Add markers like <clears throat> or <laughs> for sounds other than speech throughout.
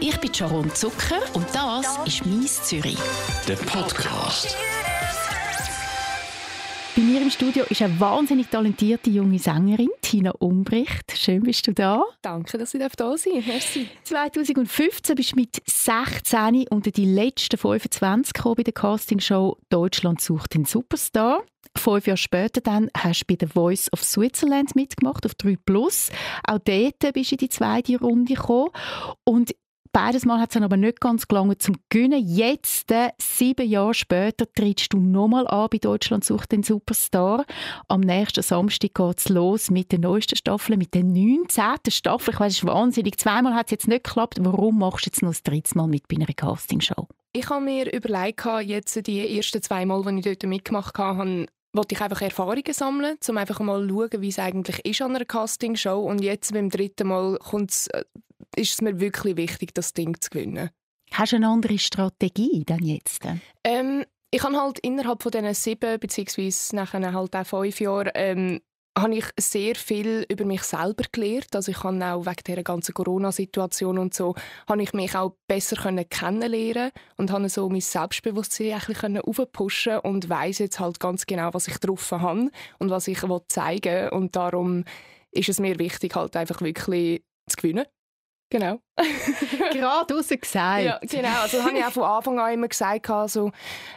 Ich bin Sharon Zucker und das ist «Mies Zürich». Der Podcast. Bei mir im Studio ist eine wahnsinnig talentierte junge Sängerin, Tina Umbricht. Schön bist du da. Danke, dass ich da sein Merci. 2015 bist du mit 16 unter die letzten 25 bei der Castingshow «Deutschland sucht den Superstar». Fünf Jahre später dann hast du bei der Voice of Switzerland mitgemacht, auf 3 Plus. Auch dort bist du in die zweite Runde gekommen. Und Beides Mal hat es aber nicht ganz gelangen zum Gewinnen. Jetzt, äh, sieben Jahre später, trittst du nochmal an bei «Deutschland sucht den Superstar». Am nächsten Samstag geht es los mit der neuesten Staffel, mit der 19. Staffel. Ich weiß, es ist wahnsinnig. Zweimal hat es jetzt nicht geklappt. Warum machst du jetzt noch das dritte Mal mit bei einer Castingshow? Ich habe mir überlegt, jetzt die ersten zwei Mal, als ich dort mitgemacht habe, wollte ich einfach Erfahrungen sammeln, um einfach mal zu schauen, wie es eigentlich ist an einer Castingshow. Und jetzt beim dritten Mal äh, ist es mir wirklich wichtig, das Ding zu gewinnen. Hast du eine andere Strategie denn jetzt? Ähm, ich habe halt innerhalb von diesen sieben beziehungsweise nachher halt auch fünf Jahren ähm, habe ich sehr viel über mich selber gelernt. Also ich habe auch wegen der ganzen Corona-Situation und so, habe ich mich auch besser kennenlernen und habe so mein Selbstbewusstsein ein bisschen aufpushen und weiß jetzt halt ganz genau, was ich drauf habe und was ich zeigen will. Und darum ist es mir wichtig, halt einfach wirklich zu gewinnen. Genau. <laughs> Gerade raus gesagt. Ja, genau. Also habe ich auch von Anfang an immer gesagt, also,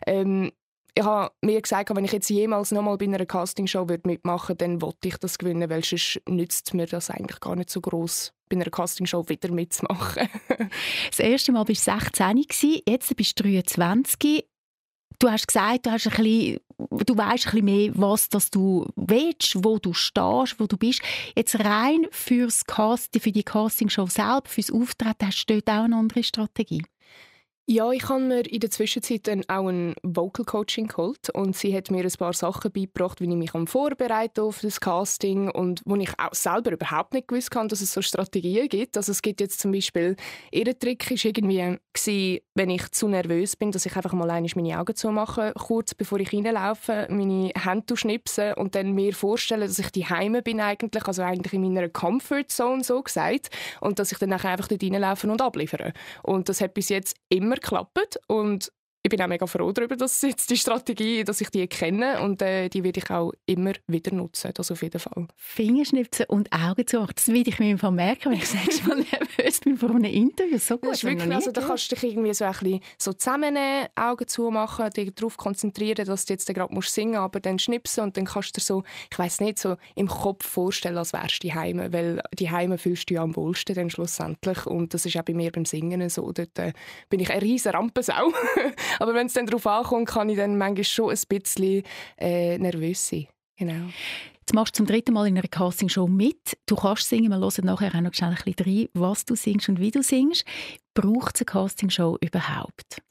ähm, ich habe mir gesagt, wenn ich jetzt jemals nochmal bei einer Castingshow mitmachen würde, dann wollte ich das gewinnen, weil sonst nützt mir das eigentlich gar nicht so groß bei einer Castingshow wieder mitzumachen. das erste Mal warst du 16, jetzt bist du 23. Du hast gesagt, du, hast ein bisschen, du weißt ein bisschen mehr, was das du willst, wo du stehst, wo du bist. Jetzt rein fürs Casting, für die Castingshow selbst, fürs Auftreten, hast du dort auch eine andere Strategie? Ja, ich habe mir in der Zwischenzeit dann auch ein Vocal Coaching geholt und sie hat mir ein paar Sachen beigebracht, wie ich mich vorbereite auf das Casting und wo ich auch selber überhaupt nicht gewusst habe, dass es so Strategien gibt. Also es gibt jetzt zum Beispiel, ihr Trick war irgendwie, gewesen, wenn ich zu nervös bin, dass ich einfach mal meine Augen zumache, kurz bevor ich reinlaufe, meine Hände schnipsen und dann mir vorstellen, dass ich die Heime bin eigentlich, also eigentlich in meiner Comfort Zone so gesagt und dass ich dann einfach dort reinlaufe und abliefere. Und das hat bis jetzt immer geklappt und ich bin auch mega froh darüber, dass jetzt die Strategie, dass ich die kenne und äh, die werde ich auch immer wieder nutzen, das auf jeden Fall. Fingerschnipsen und Augen zu das will ich mir im merken, wenn ich das nächste Mal <laughs> nervös bin vor einem Interview. So gut, das ist wirklich, also da kannst du dich irgendwie so ein bisschen so zusammennehmen, Augen zumachen, dich darauf konzentrieren, dass du jetzt gerade musst singen, aber dann schnipsen und dann kannst du dir so, ich weiß nicht, so im Kopf vorstellen, als wärst du die Heime, weil die Heime fühlst du ja am wohlsten dann schlussendlich und das ist auch bei mir beim Singen so. Dort äh, bin ich eine riesige Rampensau. <laughs> Aber wenn es dann darauf ankommt, kann ich dann manchmal schon ein bisschen äh, nervös sein. Genau. Jetzt machst du zum dritten Mal in einer Castingshow mit. Du kannst singen, wir hören nachher auch noch schnell ein bisschen rein, was du singst und wie du singst. Braucht es eine Castingshow überhaupt?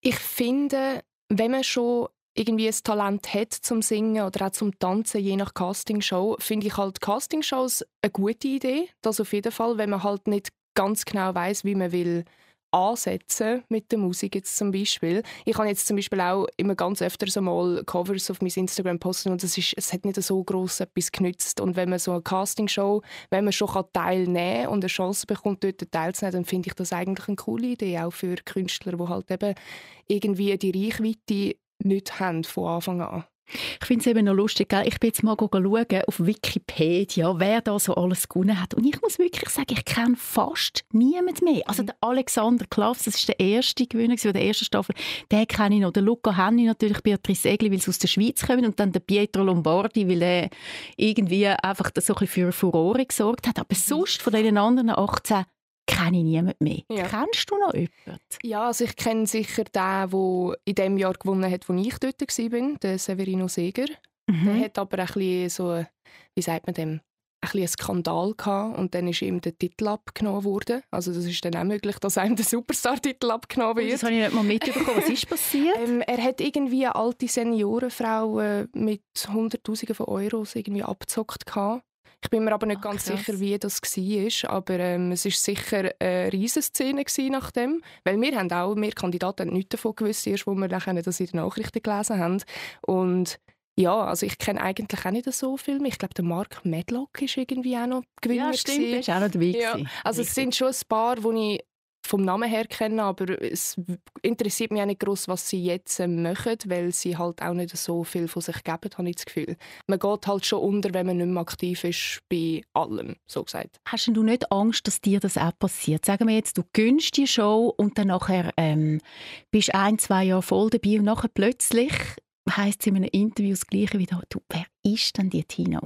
Ich finde, wenn man schon irgendwie ein Talent hat zum Singen oder auch zum Tanzen, je nach Castingshow, finde ich halt Castingshows eine gute Idee. Das auf jeden Fall, wenn man halt nicht ganz genau weiß, wie man will ansetzen mit der Musik jetzt zum Beispiel. Ich habe jetzt zum Beispiel auch immer ganz öfter so mal Covers auf mein Instagram posten und es, ist, es hat nicht so groß etwas genützt und wenn man so eine Castingshow, wenn man schon teilnehmen kann und eine Chance bekommt, dort teilzunehmen, dann finde ich das eigentlich eine coole Idee, auch für Künstler, die halt eben irgendwie die Reichweite nicht haben von Anfang an. Ich finde es eben noch lustig, gell? ich bin jetzt mal schauen auf Wikipedia, wer da so alles gewonnen hat. Und ich muss wirklich sagen, ich kenne fast niemand mehr. Also der Alexander Klaffs, das ist der erste Gewinner der ersten Staffel, den kenne ich noch. Der Luca Henni natürlich, Beatrice Egli, weil sie aus der Schweiz kommen und dann der Pietro Lombardi, weil er irgendwie einfach so ein bisschen für Furore gesorgt hat. Aber sonst von den anderen 18 kenne ich niemanden mehr. Ja. Kennst du noch jemanden? Ja, also ich kenne sicher den, der in dem Jahr gewonnen hat, wo ich dort war, den Severino Seger. Mhm. Der hat aber ein bisschen so, wie sagt man dem, ein bisschen einen Skandal gehabt und dann ist ihm der Titel abgenommen worden. Also das ist dann auch möglich, dass einem der Superstar-Titel abgenommen wird. Das habe ich nicht mal mitbekommen. Was ist passiert? <laughs> ähm, er hat irgendwie eine alte Seniorenfrau äh, mit Hunderttausenden von Euros irgendwie abgezockt gehabt. Ich bin mir aber nicht Ach, ganz krass. sicher, wie das war. Aber ähm, es war sicher eine Riesenszene nach dem. Weil wir haben auch, wir Kandidaten haben nichts davon gewusst, erst wo wir dann das in den Nachrichten gelesen haben. Und ja, also ich kenne eigentlich auch nicht so viel mehr. Ich glaube, der Mark Medlock ist irgendwie auch noch Gewinner. Ja, stimmt, der ist auch noch dabei. Ja, also es sind schon ein paar, wo ich vom Namen her kennen, aber es interessiert mich auch nicht groß, was sie jetzt äh, machen, weil sie halt auch nicht so viel von sich geben, habe ich das Gefühl. Man geht halt schon unter, wenn man nicht mehr aktiv ist bei allem, so gesagt. Hast du nicht Angst, dass dir das auch passiert? Sagen wir jetzt, du gönnst die Show und dann nachher ähm, bist ein, zwei Jahre voll dabei und nachher plötzlich heisst es in einem Interview das Gleiche wie du, wer ist denn die Tina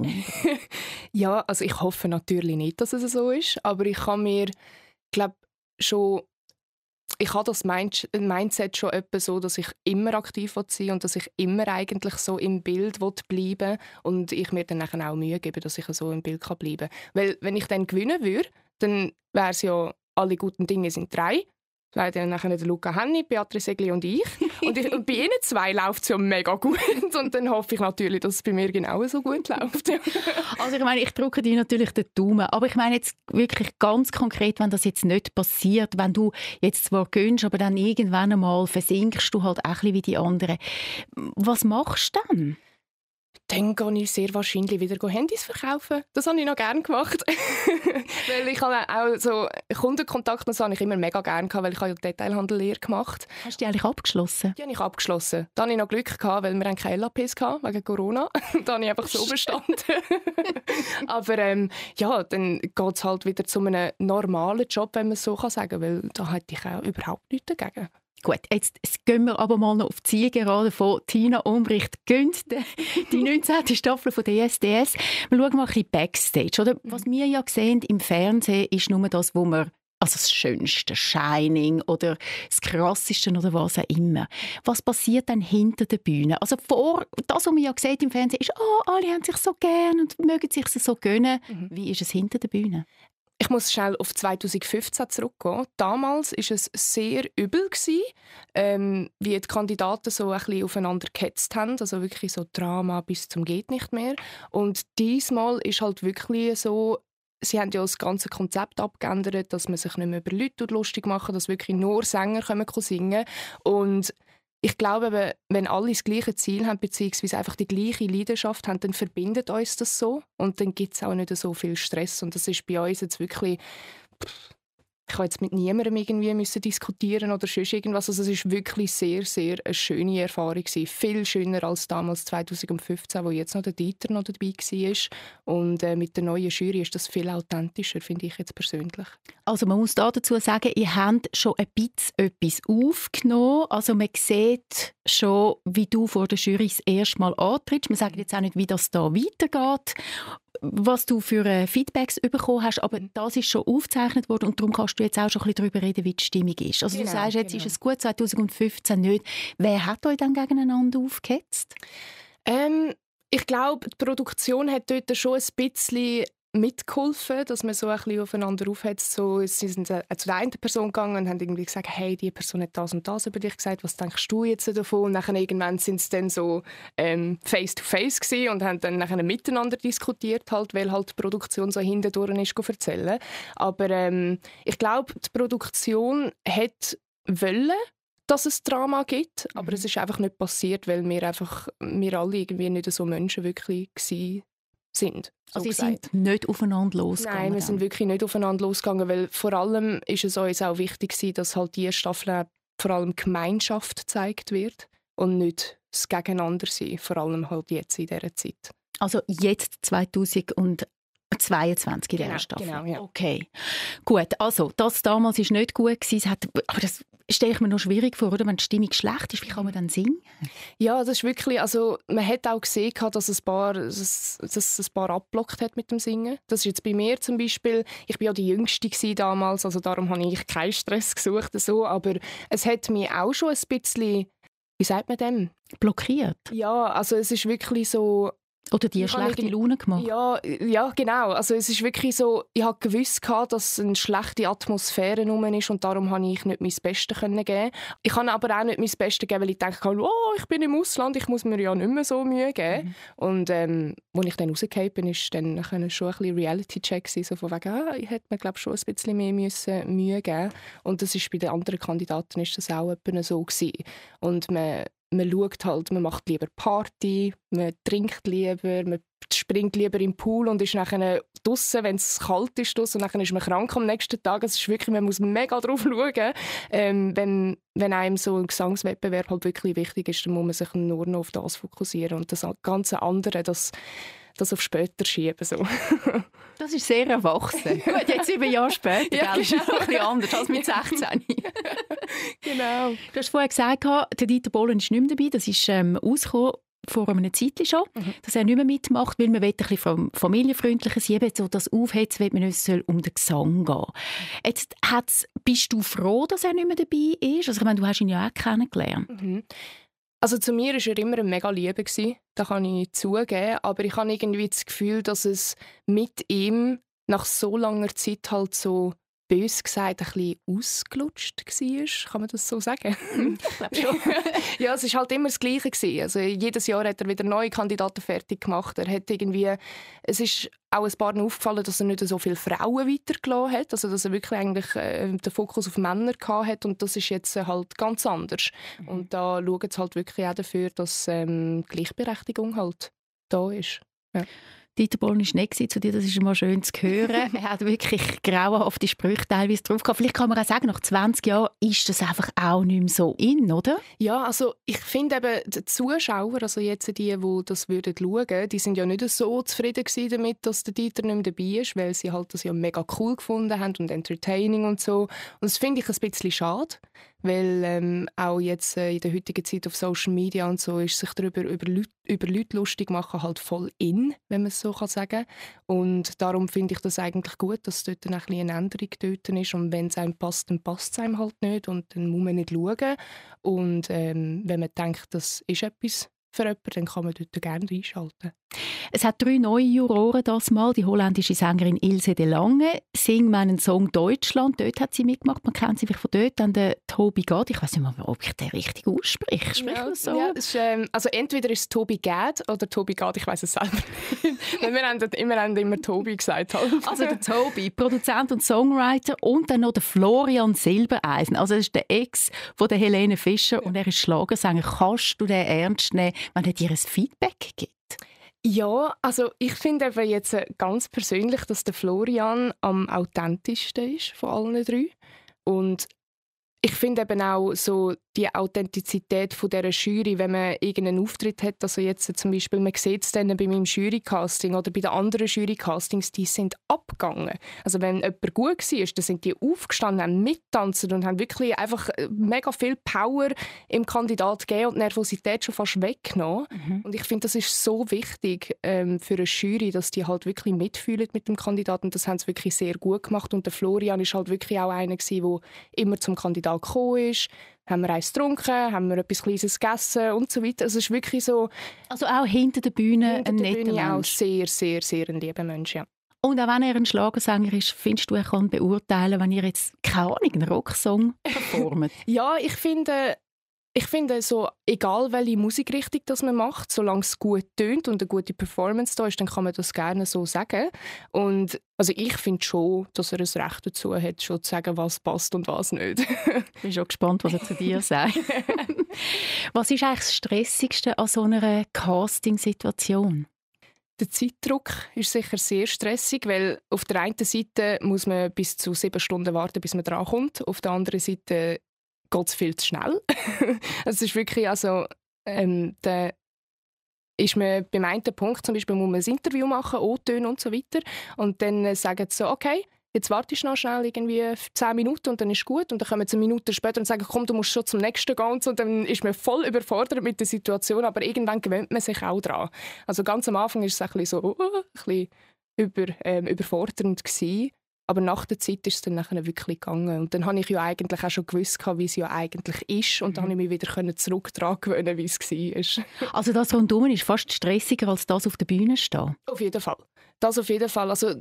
<laughs> ja, also ich hoffe natürlich nicht, dass es so ist, aber ich kann mir, glaube schon ich habe das Mindset schon etwa so, dass ich immer aktiv sein und dass ich immer eigentlich so im Bild bleiben und ich mir dann auch Mühe gebe, dass ich so im Bild bleiben kann. Weil wenn ich dann gewinnen würde, dann wäre es ja, alle guten Dinge sind drei leider nachher der Luca Henni, Beatrice Egli und ich. Und, ich, und bei ihnen zwei läuft es ja mega gut. Und dann hoffe ich natürlich, dass es bei mir genau so gut läuft. also ich meine, ich drücke dir natürlich den Daumen. Aber ich meine jetzt wirklich ganz konkret, wenn das jetzt nicht passiert, wenn du jetzt zwar gönnst, aber dann irgendwann einmal versinkst du halt auch ein bisschen wie die anderen. Was machst du dann? Dann gehe ich sehr wahrscheinlich wieder Handys verkaufen. Das habe ich noch gerne gemacht. <laughs> weil ich habe auch so Kundenkontakt, das habe ich immer mega gerne gehabt, weil ich habe Detailhandel leer gemacht. Hast du die eigentlich abgeschlossen? Die habe ich abgeschlossen. Da hatte ich noch Glück gehabt, weil wir keine LAPs hatten, wegen Corona. <laughs> da habe ich einfach so bestanden. <laughs> Aber ähm, ja, dann geht es halt wieder zu einem normalen Job, wenn man es so sagen kann, weil da hätte ich auch überhaupt nichts dagegen. Gut, jetzt gehen wir aber mal noch auf die Zielgerade von Tina Umbricht. Gönnt die 19. <laughs> Staffel von der SDS. Wir schauen mal ein bisschen Backstage. Oder? Was wir ja sehen im Fernsehen, ist nur das, wo wir also das Schönste, Shining oder das Krasseste oder was auch immer. Was passiert dann hinter der Bühne? Also vor, das, was man ja sieht im Fernsehen, ist, oh, alle haben sich so gern und mögen sich so gönnen. Mhm. Wie ist es hinter der Bühne? Ich muss schnell auf 2015 zurückgehen. Damals war es sehr übel, gewesen, ähm, wie die Kandidaten so ein bisschen aufeinander gehetzt haben. Also wirklich so Drama bis zum geht nicht mehr. Und diesmal ist halt wirklich so, sie haben ja das ganze Konzept abgeändert, dass man sich nicht mehr über Leute lustig machen, dass wirklich nur Sänger können singen können ich glaube, wenn alle das gleiche Ziel haben, beziehungsweise einfach die gleiche Leidenschaft haben, dann verbindet uns das so und dann gibt es auch nicht so viel Stress. Und das ist bei uns jetzt wirklich ich habe jetzt mit niemandem irgendwie müssen diskutieren oder sonst irgendwas. Also es ist wirklich sehr, sehr eine schöne Erfahrung gewesen. Viel schöner als damals 2015, wo jetzt noch der Dieter noch dabei war. Und äh, mit der neuen Jury ist das viel authentischer, finde ich jetzt persönlich. Also man muss da dazu sagen, ihr habt schon ein bisschen etwas aufgenommen. Also man sieht schon, wie du vor der Jury das erste Mal antrittst. Man sagt jetzt auch nicht, wie das da weitergeht was du für äh, Feedbacks bekommen hast, aber das ist schon aufgezeichnet worden und darum kannst du jetzt auch schon ein bisschen darüber reden, wie die Stimmung ist. Also genau, du sagst, jetzt genau. ist es gut, 2015 nicht. Wer hat euch dann gegeneinander aufgehetzt? Ähm, ich glaube, die Produktion hat dort schon ein bisschen mitgeholfen, dass man so ein bisschen aufeinander aufhetzt. So, sie sind äh, zu der einen Person gegangen und haben irgendwie gesagt, hey, die Person hat das und das über dich gesagt, was denkst du jetzt davon? Und nachher irgendwann sind sie dann so ähm, face to face gewesen und haben dann nachher miteinander diskutiert, halt, weil halt die Produktion so hindurch ist, zu erzählen. Aber ähm, ich glaube, die Produktion hat wollen, dass es Drama gibt, aber mhm. es ist einfach nicht passiert, weil wir einfach, wir alle irgendwie nicht so Menschen wirklich waren sind. So also ihr sind nicht aufeinander losgegangen? Nein, wir sind wirklich nicht aufeinander losgegangen, weil vor allem ist es uns auch wichtig dass halt diese Staffel vor allem Gemeinschaft gezeigt wird und nicht das Gegeneinander sein, vor allem halt jetzt in dieser Zeit. Also jetzt 2000 und 22 in genau, dieser Staffel. Genau, ja. Okay. Gut, also das damals war nicht gut gewesen. Hat, aber das stelle ich mir noch schwierig vor, oder? wenn die Stimmung schlecht ist, wie kann man dann singen? Ja, das ist wirklich, also man hat auch gesehen, dass ein paar, dass, dass ein paar abblockt hat mit dem Singen. Das ist jetzt bei mir zum Beispiel, ich war ja die Jüngste damals, also darum habe ich keinen Stress gesucht, so, aber es hat mich auch schon ein bisschen wie sagt man dem? Blockiert? Ja, also es ist wirklich so, oder die schlechte Laune gemacht? Ja, ja, genau. Also es ist wirklich so, ich habe gewusst, dass eine schlechte Atmosphäre rum ist und darum konnte ich nicht mein Bestes geben. Ich kann aber auch nicht mein Bestes geben, weil ich denke, oh, ich bin im Ausland, ich muss mir ja nicht mehr so Mühe geben. Mhm. Und ähm, als ich dann rausgekommen bin, ist dann schon ein bisschen Reality-Check so von wegen, ah, ich hätte mir glaube schon ein bisschen mehr müssen Mühe geben Und das ist bei den anderen Kandidaten ist das auch so gewesen. Und man man schaut halt, man macht lieber Party, man trinkt lieber, man springt lieber im Pool und ist nachher draußen, wenn es kalt ist draussen, und dann ist man krank am nächsten Tag. Es ist wirklich, man muss mega drauf <laughs> schauen. Ähm, wenn, wenn einem so ein Gesangswettbewerb halt wirklich wichtig ist, dann muss man sich nur noch auf das fokussieren und das ganze andere, das das auf später schieben. So. <laughs> das ist sehr erwachsen. <laughs> Gut, jetzt sieben Jahre später, ja, genau. ist noch ein bisschen anders als mit <laughs> 16. genau. Du hast vorher gesagt, der Dieter Bohlen ist nicht mehr dabei. Das ist ähm, ausgekommen vor einem Zeit schon, mhm. dass er nicht mehr mitmacht, weil man will ein bisschen familienfreundlicher sein will. So das Aufhetzen will man es soll um den Gesang gehen. Jetzt bist du froh, dass er nicht mehr dabei ist? Also ich meine, du hast ihn ja auch kennengelernt. Mhm. Also zu mir war er immer ein mega Liebe, das kann ich zugeben, aber ich habe irgendwie das Gefühl, dass es mit ihm nach so langer Zeit halt so bös gesagt ein bisschen ausgelutscht war. Kann man das so sagen? <laughs> Ich glaube schon. <laughs> ja, es war halt immer das Gleiche. Gewesen. Also, jedes Jahr hat er wieder neue Kandidaten fertig gemacht. Er hat irgendwie, es ist auch ein paar aufgefallen, dass er nicht so viele Frauen weitergelassen hat. Also, dass er wirklich eigentlich äh, den Fokus auf Männer hat und das ist jetzt äh, halt ganz anders. Mhm. Und da schauen sie halt wirklich auch dafür, dass ähm, Gleichberechtigung halt da ist. Ja. Dieter Bohlen war nicht zu dir, das ist immer schön zu hören. <laughs> er hat wirklich grauenhafte Sprüche teilweise drauf gehabt. Vielleicht kann man auch sagen, nach 20 Jahren ist das einfach auch nicht mehr so in, oder? Ja, also ich finde eben, die Zuschauer, also jetzt die, die das würden schauen, die sind ja nicht so zufrieden damit, dass der Dieter nicht mehr dabei ist, weil sie halt das ja mega cool gefunden haben und entertaining und so. Und das finde ich ein bisschen schade weil ähm, auch jetzt äh, in der heutigen Zeit auf Social Media und so ist sich darüber über Leute, über Leute lustig machen halt voll in, wenn man es so kann sagen. Und darum finde ich das eigentlich gut, dass dort ein eine Änderung dort ist. Und wenn es einem passt, dann passt es einem halt nicht und dann muss man nicht schauen. Und ähm, wenn man denkt, das ist etwas für jemanden, dann kann man dort gerne einschalten. Es hat drei neue Juroren das Mal. Die holländische Sängerin Ilse de Lange singt meinen Song Deutschland. Dort hat sie mitgemacht. Man kennt sie von dort. Dann der Tobi Gad. Ich weiß nicht mal, ob ich den richtig ausspreche. Spricht ja, so? Ja, ist, ähm, also entweder ist es Tobi Gad oder Tobi Gad. Ich weiß es selber nicht. <laughs> wir haben immer, haben immer Tobi gesagt. Halt. Also der Tobi, Produzent und Songwriter und dann noch der Florian Silbereisen. Also das ist der Ex von der Helene Fischer und er ist Schlagersänger. Kannst du den ernst nehmen, wenn er dir ein Feedback gibt? Ja, also ich finde eben jetzt äh, ganz persönlich, dass der Florian am authentischsten ist von allen drei. Und ich finde eben auch so die Authentizität von dieser Jury, wenn man irgendeinen Auftritt hat, also jetzt zum Beispiel, man sieht es dann bei meinem Jurycasting oder bei den anderen Jurycastings, die sind abgegangen. Also wenn jemand gut war, dann sind die aufgestanden, haben mittanzen und haben wirklich einfach äh, mega viel Power im Kandidat gegeben und Nervosität schon fast weggenommen. Mhm. Und ich finde, das ist so wichtig ähm, für eine Jury, dass die halt wirklich mitfühlen mit dem Kandidaten. Das haben sie wirklich sehr gut gemacht und der Florian ist halt wirklich auch einer der immer zum Kandidat gekommen ist haben wir eins getrunken, haben wir etwas Kleines gegessen und so weiter. Also es ist wirklich so... Also auch hinter der Bühne hinter ein netter Bühne Mensch. auch sehr, sehr, sehr ein lieber Mensch, ja. Und auch wenn er ein Schlagersänger ist, findest du, er kann beurteilen, wenn ihr jetzt, keine Ahnung, einen Rocksong performt? <laughs> ja, ich finde, ich finde so, egal welche Musikrichtung das man macht, solange es gut tönt und eine gute Performance da ist, dann kann man das gerne so sagen. Und also ich finde schon, dass er ein Recht dazu hat, schon zu sagen, was passt und was nicht. ich bin schon gespannt, was er zu dir <laughs> sagt. was ist eigentlich das Stressigste an so einer Casting-Situation? Der Zeitdruck ist sicher sehr stressig, weil auf der einen Seite muss man bis zu sieben Stunden warten, bis man drankommt. Auf der anderen Seite geht es viel zu schnell. <laughs> es ist wirklich, also, ähm, der ist man beim einen Punkt, zum Beispiel muss man ein Interview machen, O-Töne und so weiter, und dann äh, sagen sie so, okay, jetzt wartest du noch schnell irgendwie zehn Minuten und dann ist gut und dann kommen sie eine Minute später und sagen, komm, du musst schon zum nächsten gehen und, und dann ist man voll überfordert mit der Situation, aber irgendwann gewöhnt man sich auch dran. Also ganz am Anfang ist es ein bisschen so, uh, <laughs> ein bisschen über, ähm, überfordernd gewesen. Aber nach der Zeit ist es dann nachher wirklich gegangen. Und dann habe ich ja eigentlich auch schon gewusst, wie es ja eigentlich ist. Und dann mhm. konnte ich mich wieder zurück daran gewöhnen, wie es war. <laughs> Also das rundum ist fast stressiger, als das auf der Bühne stehen? Auf jeden Fall. Das auf jeden Fall. Also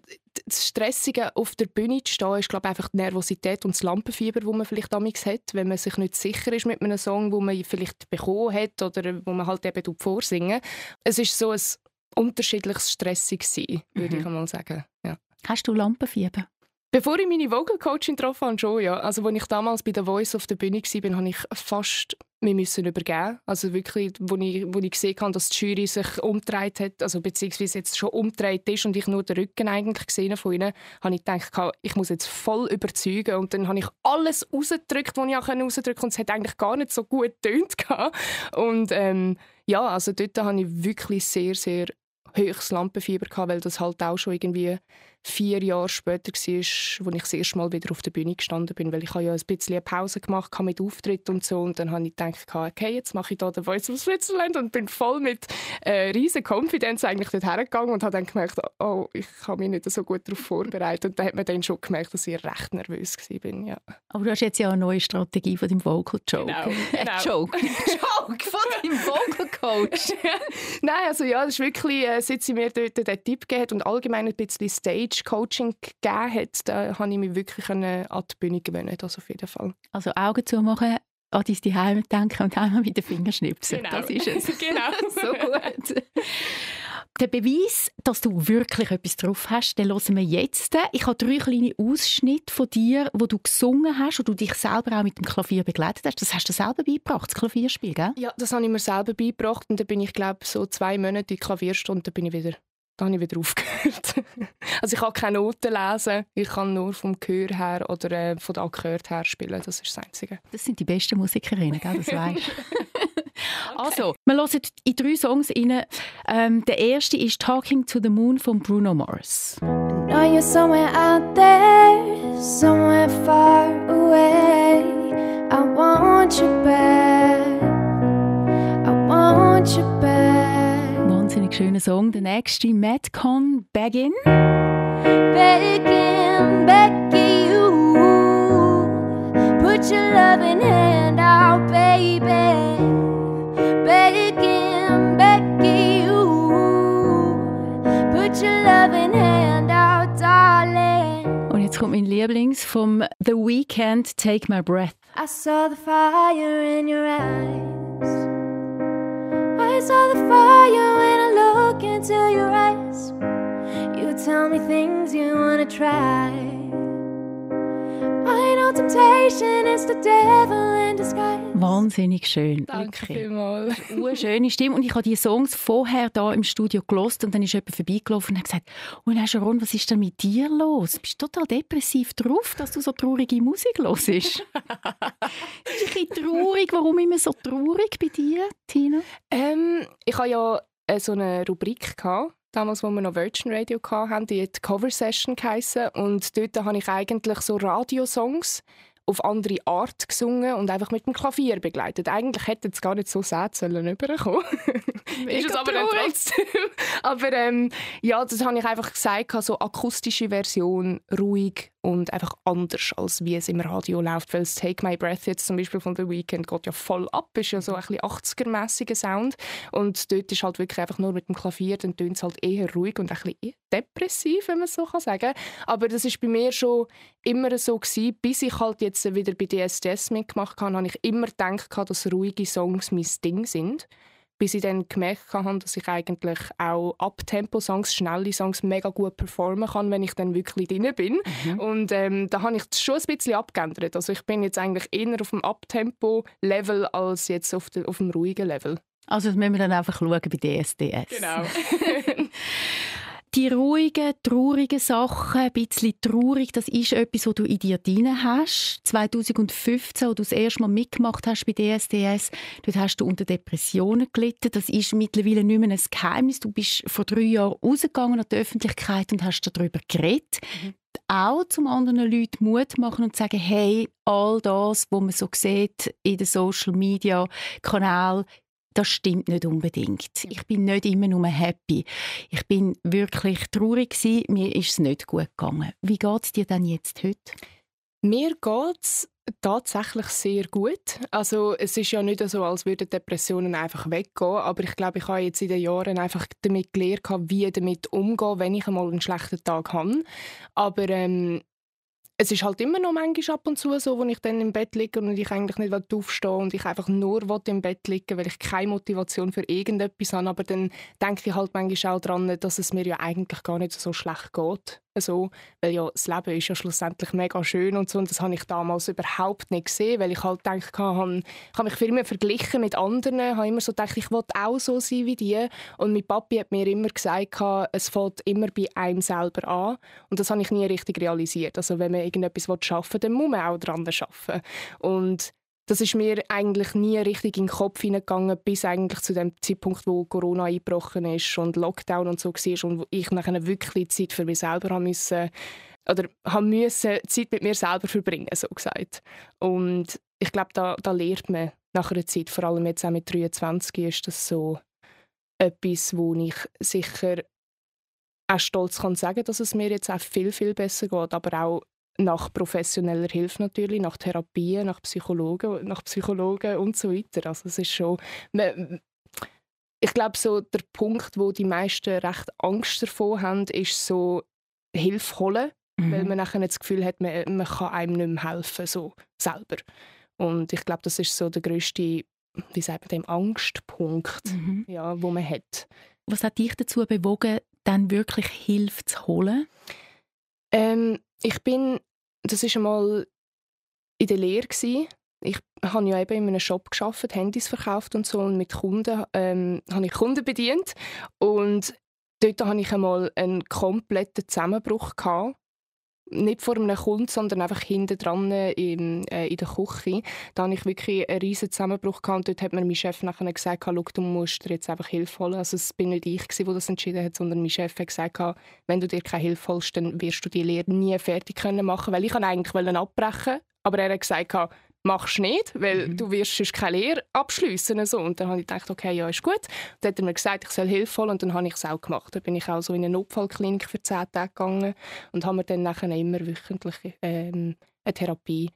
das Stressige auf der Bühne zu stehen, ist glaube ich, einfach die Nervosität und das Lampenfieber, das man vielleicht damals hat, wenn man sich nicht sicher ist mit einem Song, wo man vielleicht bekommen hat oder wo man halt eben vorsingen. Es ist so ein unterschiedliches Stressig sein, würde mhm. ich einmal sagen. Ja. Hast du Lampenfieber? Bevor ich meine Vocal Coaching getroffen habe, schon, ja. Also, als ich damals bei der Voice auf der Bühne war, habe ich fast wir müssen übergeben. Also wirklich, wo ich, wo ich gesehen habe, dass die Jury sich umgedreht hat, also beziehungsweise jetzt schon umgedreht ist und ich nur den Rücken eigentlich gesehen von ihnen, habe ich gedacht, ich muss jetzt voll überzeugen und dann habe ich alles rausgedrückt, was ich auch rausdrücken konnte und es hat eigentlich gar nicht so gut getönt. Und ähm, ja, also dort habe ich wirklich sehr, sehr höchstes Lampenfieber gehabt, weil das halt auch schon irgendwie vier Jahre später war, wo ich das erste Mal wieder auf der Bühne gestanden bin, weil ich habe ja ein bisschen eine Pause gemacht mit Auftritt und so und dann habe ich gedacht, okay, jetzt mache ich da den Voice of Switzerland und bin voll mit äh, riesen Confidence eigentlich dort hergegangen und habe dann gemerkt, oh, ich habe mich nicht so gut darauf vorbereitet und da hat man dann schon gemerkt, dass ich recht nervös war. Ja. Aber du hast jetzt ja eine neue Strategie von deinem Vocal Joke. Genau, genau. Joke. Joke von deinem Vocal Coach. <laughs> Nein, also ja, das ist wirklich, äh, seit sie mir dort den Tipp gegeben und allgemein ein bisschen Stage Coaching gegeben hat, da habe ich mich wirklich an die Bühne gewöhnt, also auf jeden Fall. Also Augen zu machen, an dein Heim denken und einmal mit den Fingern schnipsen. Genau. Das ist es. <laughs> genau. <laughs> so gut. Der Beweis, dass du wirklich etwas drauf hast, den hören wir jetzt. Ich habe drei kleine Ausschnitte von dir, wo du gesungen hast und du dich selber auch mit dem Klavier begleitet hast. Das hast du selber beigebracht, das Klavierspiel, gell? Ja, das habe ich mir selber beigebracht und dann bin ich, glaube so zwei Monate in Klavierstunde, bin ich wieder da habe ich wieder aufgehört. <laughs> also ich kann keine Noten lesen, ich kann nur vom Gehör her oder äh, von der Akkord her spielen, das ist das Einzige. Das sind die besten Musikerinnen, gell? das weißt <laughs> Also, wir hören in drei Songs rein. Ähm, der erste ist «Talking to the Moon» von Bruno Mars. Know you're somewhere out there, somewhere far away. I want you back, I want you back. Wahnsinnig schöner Song. Der nächste «Madcon Begin». Begging, begging you, put your loving hand out, baby. Begging, begging you, put your loving hand out, darling. Und jetzt kommt mein Lieblings vom The Weeknd «Take My Breath». I saw the fire in your eyes. I saw the fire when I look into your eyes. You tell me things you wanna try. Wahnsinnig schön. Danke Wirklich. vielmals. Eine schöne Stimme. Und ich habe die Songs vorher da im Studio gelost und dann ist jemand vorbeigelaufen und hat gesagt, «Oh, Herr Sharon, was ist denn mit dir los? Bist du total depressiv drauf, dass du so traurige Musik hörst?» Es <laughs> ist ein bisschen traurig. Warum immer so traurig bei dir, Tina? Ähm, ich hatte ja äh, so eine Rubrik, gehabt, damals, wo wir noch Virgin Radio hatten, die hat Cover Session geheissen. Und dort habe ich eigentlich so Radiosongs auf andere Art gesungen und einfach mit dem Klavier begleitet. Eigentlich hätte es gar nicht so sad sollen rüberkommen. <laughs> ist es aber trotzdem. <laughs> aber ähm, ja, das habe ich einfach gesagt, so akustische Version, ruhig und einfach anders, als wie es im Radio läuft. Weil das Take My Breath jetzt zum Beispiel von The Weeknd geht ja voll ab, ist ja so ein bisschen 80er-mäßiger Sound. Und dort ist halt wirklich einfach nur mit dem Klavier, dann tönt es halt eher ruhig und ein bisschen eher depressiv, wenn man es so kann sagen Aber das ist bei mir schon immer so gewesen, bis ich halt jetzt wieder bei DSDS mitgemacht habe, habe ich immer gedacht, dass ruhige Songs mein Ding sind bis ich dann gemerkt habe, dass ich eigentlich auch Abtempo-Songs, schnelle Songs mega gut performen kann, wenn ich dann wirklich drin bin. Und ähm, da habe ich schon ein bisschen abgeändert. Also ich bin jetzt eigentlich eher auf dem Abtempo-Level als jetzt auf, der, auf dem ruhigen Level. Also das müssen wir dann einfach schauen bei DSDS. Genau. <laughs> <laughs> Die ruhigen, traurigen Sachen, ein bisschen traurig, das ist etwas, was du in dir drin hast. 2015, als du das erste Mal mitgemacht hast bei DSDS, dort hast du unter Depressionen gelitten. Das ist mittlerweile nicht mehr ein Geheimnis. Du bist vor drei Jahren rausgegangen an die Öffentlichkeit und hast darüber geredet. Auch zum anderen Leuten Mut machen und sagen, hey, all das, was man so sieht in den Social Media Kanälen, das stimmt nicht unbedingt. Ich bin nicht immer nur happy. Ich bin wirklich traurig gewesen. Mir ist es nicht gut gegangen. Wie geht es dir denn jetzt heute? Mir geht es tatsächlich sehr gut. Also es ist ja nicht so, als würden Depressionen einfach weggehen, aber ich glaube, ich habe jetzt in den Jahren einfach damit gelernt, wie damit umgehen, wenn ich einmal einen schlechten Tag habe. Aber ähm, es ist halt immer noch manchmal ab und zu so, wo ich dann im Bett liege und ich eigentlich nicht aufstehen will und ich einfach nur im Bett liegen weil ich keine Motivation für irgendetwas habe. Aber dann denke ich halt manchmal auch daran, dass es mir ja eigentlich gar nicht so schlecht geht. So, weil ja das Leben ist ja schlussendlich mega schön und so und das habe ich damals überhaupt nicht gesehen, weil ich halt ich habe, ich habe mich viel mehr verglichen mit anderen, ich habe immer so gedacht, ich will auch so sein wie die. Und mein Papi hat mir immer gesagt, es fällt immer bei einem selber an. Und das habe ich nie richtig realisiert. Also wenn man irgendetwas schaffen will, dann muss man auch daran arbeiten. Und das ist mir eigentlich nie richtig in den Kopf hineingegangen, bis eigentlich zu dem Zeitpunkt, wo Corona eingebrochen ist und Lockdown und so war und wo ich nachher wirklich Zeit für mich selber haben müssen oder haben müssen Zeit mit mir selber verbringen, so gesagt. Und ich glaube, da, da lernt man nach einer Zeit, vor allem jetzt auch mit 23, ist das so etwas, wo ich sicher auch stolz kann sagen, dass es mir jetzt auch viel, viel besser geht, aber auch nach professioneller Hilfe natürlich, nach Therapien, nach Psychologen, nach Psychologen und so weiter. Also es ist schon, ich glaube so der Punkt, wo die meisten recht Angst davor haben, ist so Hilfe holen, mhm. weil man nachher das Gefühl hat, man, man kann einem nicht mehr helfen so selber. Und ich glaube, das ist so der größte, wie sagt man dem, Angstpunkt, mhm. ja, wo man hat. Was hat dich dazu bewogen, dann wirklich Hilfe zu holen? Ähm, ich bin, das ist einmal in der Lehre gewesen. Ich habe ja eben in einem Shop geschafft, Handys verkauft und so und mit Kunden ähm, habe ich Kunden bedient und dort hatte ich einmal einen kompletten Zusammenbruch gehabt nicht vor einem Kunden, sondern einfach hinten dran in, äh, in der Küche. Da hatte ich wirklich einen riesen Zusammenbruch gehabt dort hat mir mein Chef nachher gesagt, du musst dir jetzt einfach Hilfe holen. Also es bin nicht ich, der das entschieden hat, sondern mein Chef hat gesagt, wenn du dir keine Hilfe holst, dann wirst du die Lehre nie fertig können machen, weil ich eigentlich abbrechen aber er hat gesagt, machst du nicht, weil mhm. du wirst sonst keine Lehre abschliessen. So. Und dann habe ich gedacht, okay, ja, ist gut. Dann hat er mir gesagt, ich soll Hilfe holen und dann habe ich es auch gemacht. Dann bin ich auch so in eine Notfallklinik für zehn Tage gegangen und habe mir dann nachher immer wöchentlich ähm, eine Therapie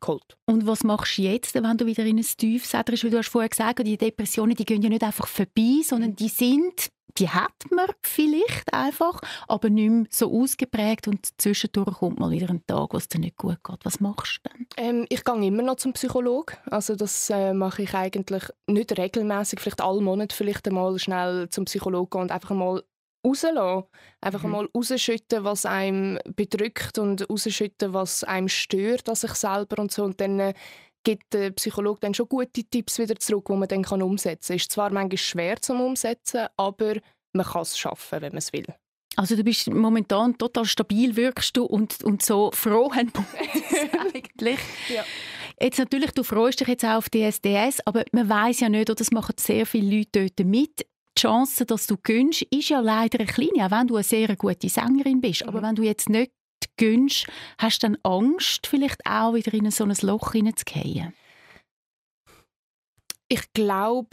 geholt. Und was machst du jetzt, wenn du wieder in ein Tief Weil du hast vorher gesagt, die Depressionen die gehen ja nicht einfach vorbei, sondern mhm. die sind die hat man vielleicht einfach, aber nicht mehr so ausgeprägt und zwischendurch kommt mal wieder ein Tag, wo es dir nicht gut geht. Was machst du dann? Ähm, ich gehe immer noch zum Psychologen. Also das äh, mache ich eigentlich nicht regelmäßig, vielleicht alle Monate vielleicht einmal schnell zum Psychologen gehen und einfach mal rauslassen. Einfach mhm. mal rausschütten, was einem bedrückt und rausschütten, was einem stört an sich selber und so. Und dann äh, gibt der Psychologe dann schon gute Tipps wieder zurück, die man dann kann umsetzen kann. Es ist zwar manchmal schwer zum Umsetzen, aber man kann es schaffen, wenn man es will. Also du bist momentan total stabil, wirkst du und, und so froh <laughs> eigentlich. ja. Jetzt natürlich, du freust dich jetzt auch auf die SDS, aber man weiß ja nicht, oder das machen sehr viele Leute dort mit. Die Chance, dass du gönnst, ist ja leider eine kleine, auch wenn du eine sehr gute Sängerin bist. Aber mhm. wenn du jetzt nicht gönnst, hast du dann Angst, vielleicht auch wieder in so ein Loch hineinzugehen? Ich glaube,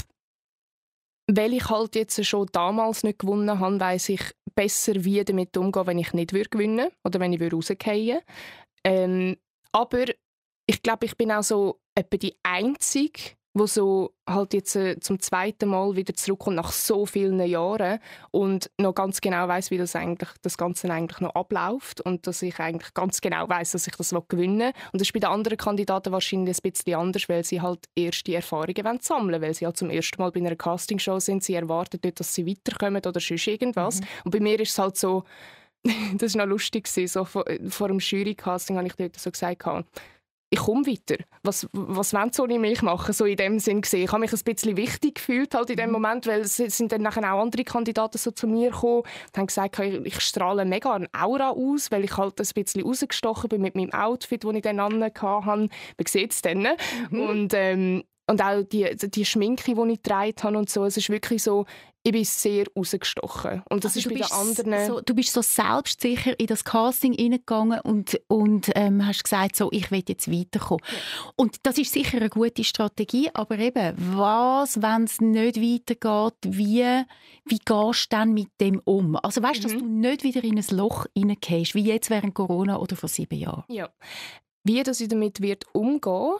weil ich halt jetzt schon damals nicht gewonnen habe, weiß ich besser, wie damit umgehen, wenn ich nicht gewinnen würde oder wenn ich rausgehen ähm, Aber ich glaube, ich bin auch so etwa die Einzige, wo so halt jetzt äh, zum zweiten Mal wieder zurückkommt nach so vielen Jahren und noch ganz genau weiß, wie das eigentlich das Ganze eigentlich noch abläuft und dass ich eigentlich ganz genau weiß, dass ich das gewinnen will. Und das ist bei den anderen Kandidaten wahrscheinlich ein bisschen anders, weil sie halt erste Erfahrungen wollen sammeln weil sie halt zum ersten Mal bei einer Castingshow sind. Sie erwarten dort, dass sie weiterkommen oder sonst irgendwas. Mhm. Und bei mir ist es halt so, <laughs> das war noch lustig, so vor, vor dem Jury-Casting habe ich dort so gesagt, ich komme weiter. Was, was wollen sie ohne mich machen? So in dem Sinn gesehen. Ich habe mich ein bisschen wichtig gefühlt halt in dem mhm. Moment, weil es sind dann nachher auch andere Kandidaten so zu mir gekommen und haben gesagt, ich strahle mega eine Aura aus, weil ich halt ein bisschen rausgestochen bin mit meinem Outfit, das ich dann habe. Man sieht es dann. Mhm. Und ähm, und auch die, die Schminke, die ich getragen habe und so, es ist wirklich so, ich bin sehr rausgestochen. Und das also ist bei den anderen... So, du bist so selbstsicher in das Casting hineingegangen und, und ähm, hast gesagt, so, ich will jetzt weiterkommen. Ja. Und das ist sicher eine gute Strategie, aber eben, was, wenn es nicht weitergeht, wie, wie gehst du dann mit dem um? Also weißt, mhm. dass du nicht wieder in ein Loch hineingehst, wie jetzt während Corona oder vor sieben Jahren? Ja. Wie dass ich damit wird umgehen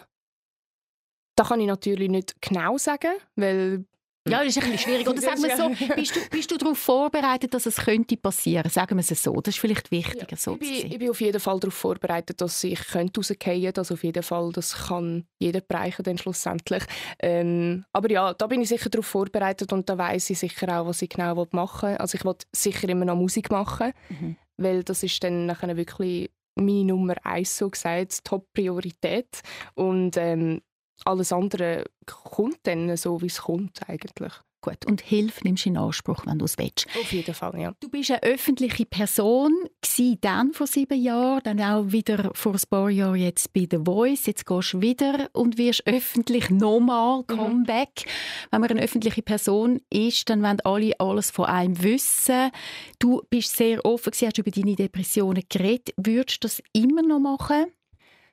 das kann ich natürlich nicht genau sagen, weil ja, das ist ein bisschen schwierig. Oder <laughs> sagen wir so, bist du, bist du darauf vorbereitet, dass es könnte passieren? Sagen wir es so. Das ist vielleicht wichtiger. Ja, so ich, bin, ich bin auf jeden Fall darauf vorbereitet, dass ich könnte rausgehen könnte. Auf jeden Fall, das kann jeder bereichen dann schlussendlich. Ähm, aber ja, da bin ich sicher darauf vorbereitet und da weiß ich sicher auch, was ich genau machen will. Also ich will sicher immer noch Musik machen. Mhm weil das ist dann nachher wirklich meine Nummer eins, so gesagt, Top-Priorität. Und ähm, alles andere kommt dann so, wie es kommt eigentlich. Gut, und Hilfe nimmst du in Anspruch, wenn du es willst. Auf jeden Fall, ja. Du bist eine öffentliche Person, dann vor sieben Jahren, dann auch wieder vor ein paar Jahren jetzt bei The Voice. Jetzt gehst du wieder und wirst öffentlich nochmal mhm. Comeback. Mhm. Wenn man eine öffentliche Person ist, dann wollen alle alles von einem wissen. Du bist sehr offen, hast über deine Depressionen geredet. Würdest du das immer noch machen?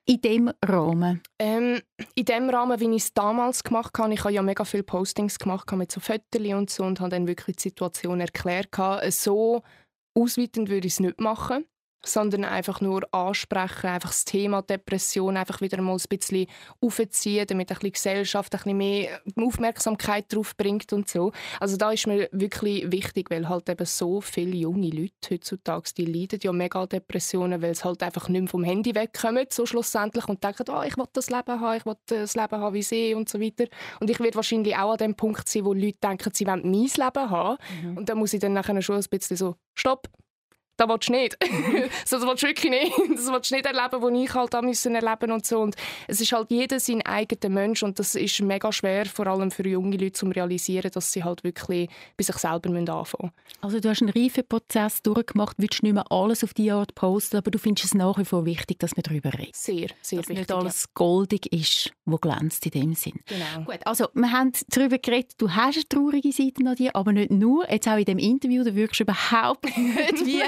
In dem Rahmen? Ähm, in dem Rahmen, wie ich es damals gemacht habe, ich habe ja mega viele Postings gemacht mit so Fotos und so und habe dann wirklich die Situation erklärt. So ausweitend würde ich es nicht machen sondern einfach nur ansprechen, einfach das Thema Depression einfach wieder mal ein bisschen aufziehen, damit ein bisschen Gesellschaft ein bisschen mehr Aufmerksamkeit drauf bringt und so. Also da ist mir wirklich wichtig, weil halt eben so viele junge Leute heutzutage, die leiden ja mega Depressionen, weil sie halt einfach nicht mehr vom Handy wegkommen, so schlussendlich, und denken, oh, ich will das Leben haben, ich will das Leben haben wie sie und so weiter. Und ich werde wahrscheinlich auch an dem Punkt sein, wo Leute denken, sie wollen mein Leben haben. Mhm. Und dann muss ich dann nachher schon ein bisschen so, stopp, das willst du nicht. <laughs> so, das willst du wirklich nicht. <laughs> Das willst du nicht erleben, was ich halt müssen erleben und so. Und es ist halt jeder sein eigener Mensch und das ist mega schwer, vor allem für junge Leute, zu realisieren, dass sie halt wirklich bei sich selber anfangen müssen. Also du hast einen Reifeprozess durchgemacht, willst nicht mehr alles auf die Art posten, aber du findest es nach wie vor wichtig, dass wir darüber reden. Sehr, sehr dass wichtig. nicht alles ja. goldig ist, wo glänzt in dem Sinn. Genau. Gut, also wir haben darüber geredet, du hast eine traurige Seite an dir, aber nicht nur. Jetzt auch in dem Interview, da wirkst du überhaupt <laughs> nicht wie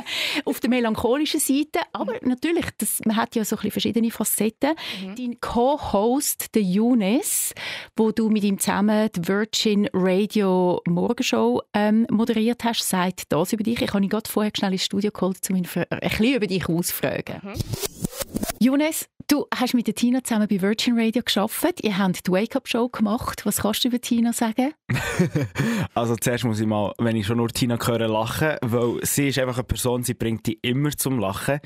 auf der melancholischen Seite, aber mhm. natürlich, das, man hat ja so ein verschiedene Facetten. Mhm. Dein Co-Host, der Younes, wo du mit ihm zusammen die Virgin Radio Morgenshow ähm, moderiert hast, sagt das über dich. Ich habe ihn gerade vorher schnell ins Studio geholt, um ihn ein bisschen über dich auszufragen. Mhm. Younes, du hast mit der Tina zusammen bei Virgin Radio geschafft. Ihr habt die Wake-up-Show gemacht. Was kannst du über Tina sagen? <laughs> also zuerst muss ich mal, wenn ich schon nur Tina höre, lachen, weil sie ist einfach eine Person, sie bringt dich immer zum Lachen.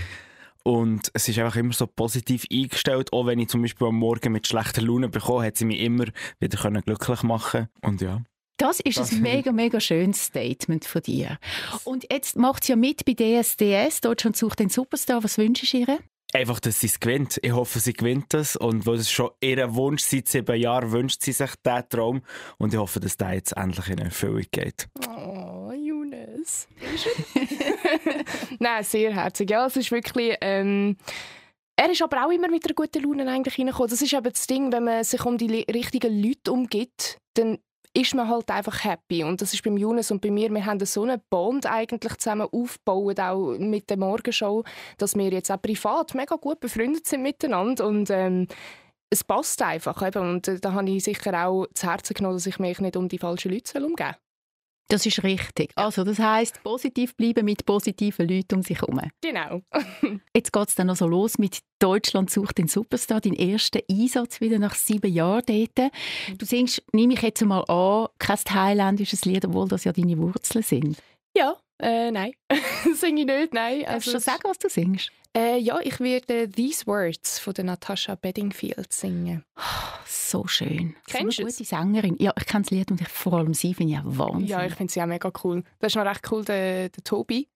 Und es ist einfach immer so positiv eingestellt. Auch wenn ich zum Beispiel am Morgen mit schlechter Laune bekomme, hat sie mich immer wieder glücklich machen Und ja. Das ist das ein mega, mega schönes Statement von dir. Und jetzt macht sie ja mit bei DSDS. Deutschland sucht den Superstar. Was wünschst du ihr? Einfach, dass sie es gewinnt. Ich hoffe, sie gewinnt das. Und weil es schon ihr Wunsch seit sieben Jahren wünscht sie sich diesen Traum. Und ich hoffe, dass der jetzt endlich in Erfüllung geht. Oh, Younes. <laughs> Nein, sehr herzig. Ja, es ist wirklich. Ähm er ist aber auch immer mit einer guten Laune eigentlich reingekommen. Das ist eben das Ding, wenn man sich um die richtigen Leute umgibt, dann ist man halt einfach happy. Und das ist beim Jonas und bei mir, wir haben so einen Bond eigentlich zusammen aufgebaut, auch mit der Morgenshow, dass wir jetzt auch privat mega gut befreundet sind miteinander und ähm, es passt einfach. Eben. Und äh, da habe ich sicher auch zu Herzen genommen, dass ich mich nicht um die falschen Leute umgeben. Das ist richtig. Also das heißt positiv bleiben mit positiven Leuten um sich herum. Genau. <laughs> Jetzt geht es dann noch so los mit Deutschland sucht den Superstar, dein erster Einsatz wieder nach sieben Jahren dort. Du singst, nehme ich jetzt mal an, kein thailändisches Lied, obwohl das ja deine Wurzeln sind. Ja, äh, nein. <laughs> Singe ich nicht, nein. Darfst also, du sagen, was du singst? Äh, ja, ich werde These Words von der Natasha Bedingfield singen. Oh, so schön. Kennst so eine gute Sängerin. Ja, ich kenne das Lied und ich, vor allem sie finde ich auch Wahnsinn. Ja, ich finde sie auch mega cool. Das ist noch recht cool, der, der Tobi.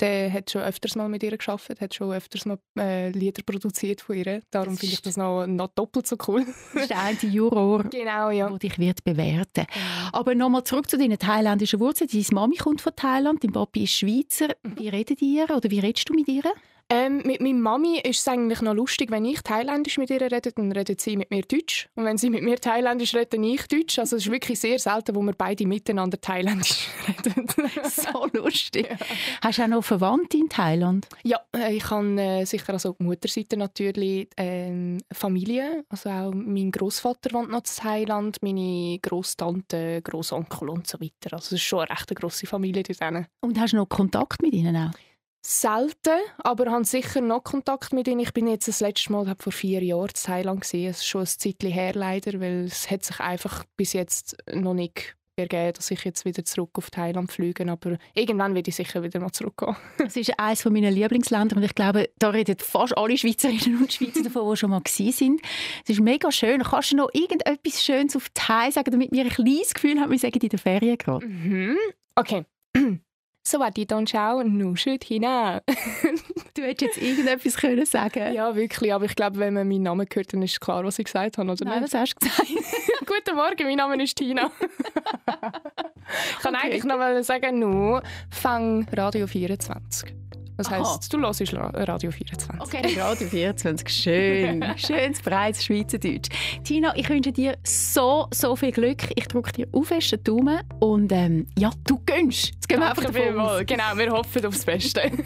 Der hat schon öfters mal mit ihr geschafft, hat schon öfters mal äh, Lieder produziert von ihr. Darum finde ich das noch, noch doppelt so cool. Das ist der eine Juror, <laughs> genau, ja. der dich wird bewerten. Genau. Aber nochmal zurück zu deinen thailändischen Wurzeln. Deine Mami kommt von Thailand, dein Papi ist Schweizer. Mhm. Wie redet ihr oder wie redest du mit ihr? Ähm, mit meiner Mami ist es eigentlich noch lustig, wenn ich Thailändisch mit ihr rede, dann redet sie mit mir Deutsch. Und wenn sie mit mir Thailändisch redet, dann ich Deutsch. Also es ist wirklich sehr selten, wo wir beide miteinander Thailändisch <laughs> reden. <laughs> so lustig. Ja. Hast du auch noch Verwandte in Thailand? Ja, äh, ich habe äh, sicher also die Mutterseite natürlich äh, Familie. Also auch mein Großvater wohnt noch in Thailand, meine Großtante, Großonkel und so weiter. Also es ist schon eine recht grosse Familie dort. Und hast du noch Kontakt mit ihnen auch? Selten, aber habe sicher noch Kontakt mit ihnen. Ich bin jetzt das letzte Mal vor vier Jahren in Thailand gesehen. Es ist schon ein Zeitchen her leider, weil es hat sich einfach bis jetzt noch nicht ergeben, dass ich jetzt wieder zurück auf Thailand fliege. Aber irgendwann werde ich sicher wieder mal zurückgehen. <laughs> Es ist eines meiner Lieblingsländer und ich glaube, da reden fast alle Schweizerinnen und Schweizer davon, die schon mal gewesen sind. Es ist mega schön. Kannst du noch irgendetwas Schönes auf Thai sagen, damit wir ein kleines Gefühl haben, wir sagen in der Ferien gerade? Mhm. Okay. <clears throat> Swati Don Ciao, Nushu Tina. <laughs> du hättest jetzt irgendetwas können sagen Ja, wirklich. Aber ich glaube, wenn man meinen Namen hört, dann ist klar, was ich gesagt habe, oder Nein, nicht? was hast du gesagt? <laughs> Guten Morgen, mein Name ist Tina. <laughs> ich kann Okay. eigentlich noch mal sagen, nur fang Radio 24. Das Aha. heisst, du hörst Ra- Radio 24. Okay, <laughs> Radio 24, schön. <laughs> Schönes, breites Schweizerdeutsch. Tina, ich wünsche dir so, so viel Glück. Ich drücke dir auf den Daumen und ähm, ja, du gönnst. Jetzt gehen wir einfach davon aus. Genau, wir hoffen aufs Beste. <laughs>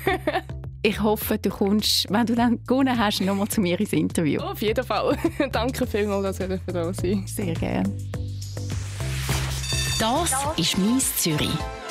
Ich hoffe, du kommst, wenn du dann gewonnen hast, nochmal zu mir ins Interview. Auf jeden Fall. Danke vielmals, dass ihr da sein Sehr gerne. Das ist «Mies Zürich».